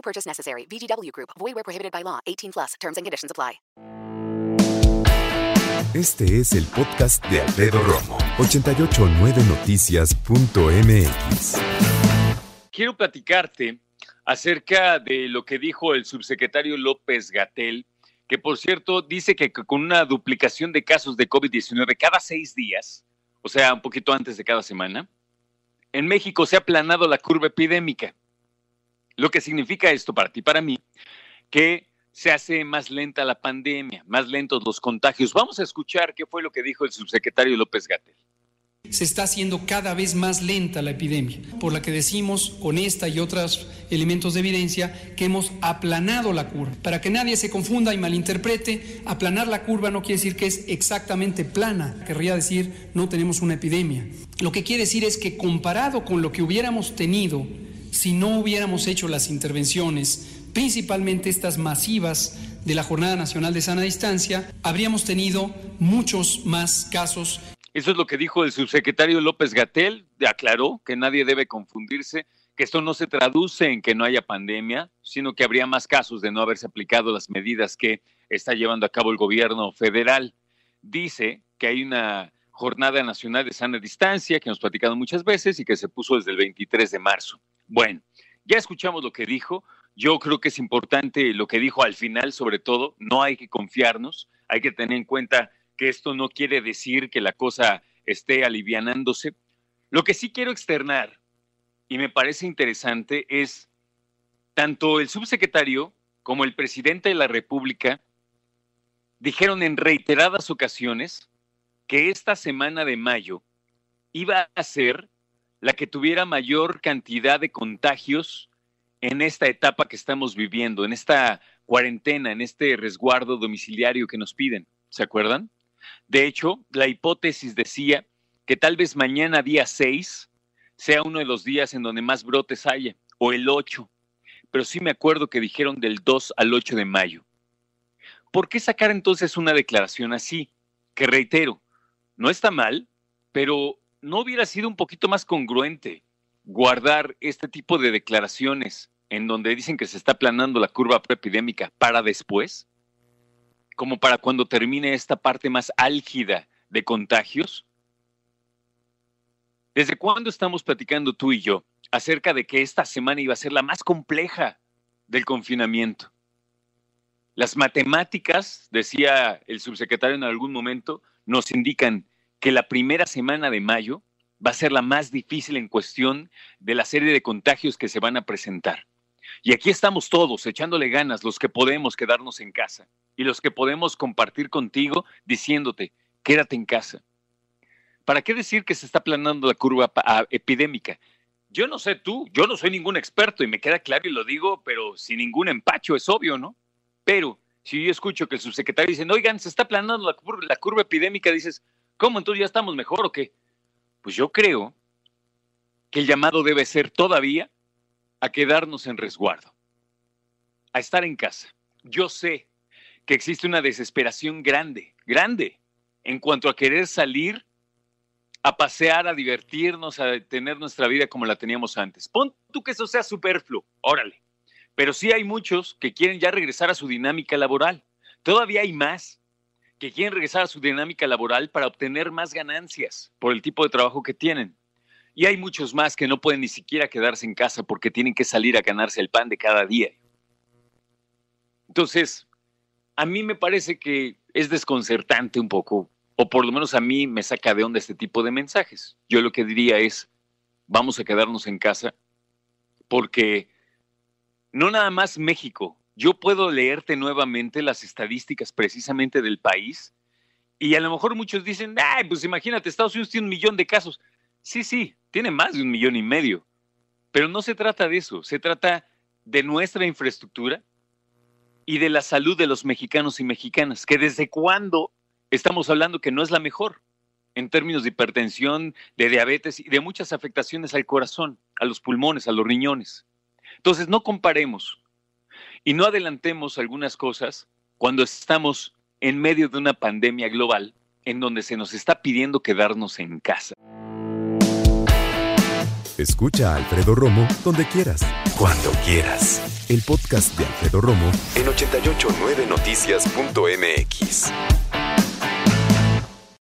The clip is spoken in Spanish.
No purchase necessary. VGW Group. Void where prohibited by law. 18 plus. Terms and conditions apply. Este es el podcast de Alfredo Romo. 889noticias.mx. Quiero platicarte acerca de lo que dijo el subsecretario López Gatel, que por cierto dice que con una duplicación de casos de COVID-19 cada seis días, o sea, un poquito antes de cada semana, en México se ha aplanado la curva epidémica. Lo que significa esto para ti para mí, que se hace más lenta la pandemia, más lentos los contagios. Vamos a escuchar qué fue lo que dijo el subsecretario López Gatel. Se está haciendo cada vez más lenta la epidemia, por la que decimos con esta y otros elementos de evidencia que hemos aplanado la curva. Para que nadie se confunda y malinterprete, aplanar la curva no quiere decir que es exactamente plana, querría decir no tenemos una epidemia. Lo que quiere decir es que comparado con lo que hubiéramos tenido si no hubiéramos hecho las intervenciones, principalmente estas masivas de la Jornada Nacional de Sana Distancia, habríamos tenido muchos más casos. Eso es lo que dijo el subsecretario López Gatel, aclaró que nadie debe confundirse, que esto no se traduce en que no haya pandemia, sino que habría más casos de no haberse aplicado las medidas que está llevando a cabo el gobierno federal. Dice que hay una Jornada Nacional de Sana Distancia que hemos platicado muchas veces y que se puso desde el 23 de marzo. Bueno, ya escuchamos lo que dijo. Yo creo que es importante lo que dijo al final, sobre todo, no hay que confiarnos, hay que tener en cuenta que esto no quiere decir que la cosa esté alivianándose. Lo que sí quiero externar, y me parece interesante, es tanto el subsecretario como el presidente de la República dijeron en reiteradas ocasiones que esta semana de mayo iba a ser la que tuviera mayor cantidad de contagios en esta etapa que estamos viviendo, en esta cuarentena, en este resguardo domiciliario que nos piden. ¿Se acuerdan? De hecho, la hipótesis decía que tal vez mañana, día 6, sea uno de los días en donde más brotes haya, o el 8. Pero sí me acuerdo que dijeron del 2 al 8 de mayo. ¿Por qué sacar entonces una declaración así? Que reitero, no está mal, pero ¿no hubiera sido un poquito más congruente guardar este tipo de declaraciones en donde dicen que se está planando la curva preepidémica para después? Como para cuando termine esta parte más álgida de contagios. ¿Desde cuándo estamos platicando tú y yo acerca de que esta semana iba a ser la más compleja del confinamiento? Las matemáticas, decía el subsecretario en algún momento, nos indican que la primera semana de mayo va a ser la más difícil en cuestión de la serie de contagios que se van a presentar. Y aquí estamos todos echándole ganas, los que podemos quedarnos en casa y los que podemos compartir contigo diciéndote, quédate en casa. ¿Para qué decir que se está planando la curva epidémica? Yo no sé tú, yo no soy ningún experto y me queda claro y lo digo, pero sin ningún empacho, es obvio, ¿no? Pero si yo escucho que el subsecretario dice, oigan, se está planando la, curva, la curva epidémica, dices, ¿cómo entonces ya estamos mejor o qué? Pues yo creo que el llamado debe ser todavía a quedarnos en resguardo, a estar en casa. Yo sé que existe una desesperación grande, grande, en cuanto a querer salir a pasear, a divertirnos, a tener nuestra vida como la teníamos antes. Pon tú que eso sea superfluo, órale. Pero sí hay muchos que quieren ya regresar a su dinámica laboral. Todavía hay más que quieren regresar a su dinámica laboral para obtener más ganancias por el tipo de trabajo que tienen. Y hay muchos más que no pueden ni siquiera quedarse en casa porque tienen que salir a ganarse el pan de cada día. Entonces, a mí me parece que es desconcertante un poco, o por lo menos a mí me saca de onda este tipo de mensajes. Yo lo que diría es, vamos a quedarnos en casa porque no nada más México, yo puedo leerte nuevamente las estadísticas precisamente del país y a lo mejor muchos dicen, ay, pues imagínate, Estados Unidos tiene un millón de casos. Sí, sí, tiene más de un millón y medio, pero no se trata de eso, se trata de nuestra infraestructura y de la salud de los mexicanos y mexicanas, que desde cuándo estamos hablando que no es la mejor en términos de hipertensión, de diabetes y de muchas afectaciones al corazón, a los pulmones, a los riñones. Entonces, no comparemos y no adelantemos algunas cosas cuando estamos en medio de una pandemia global en donde se nos está pidiendo quedarnos en casa. Escucha a Alfredo Romo donde quieras, cuando quieras. El podcast de Alfredo Romo en 889noticias.mx.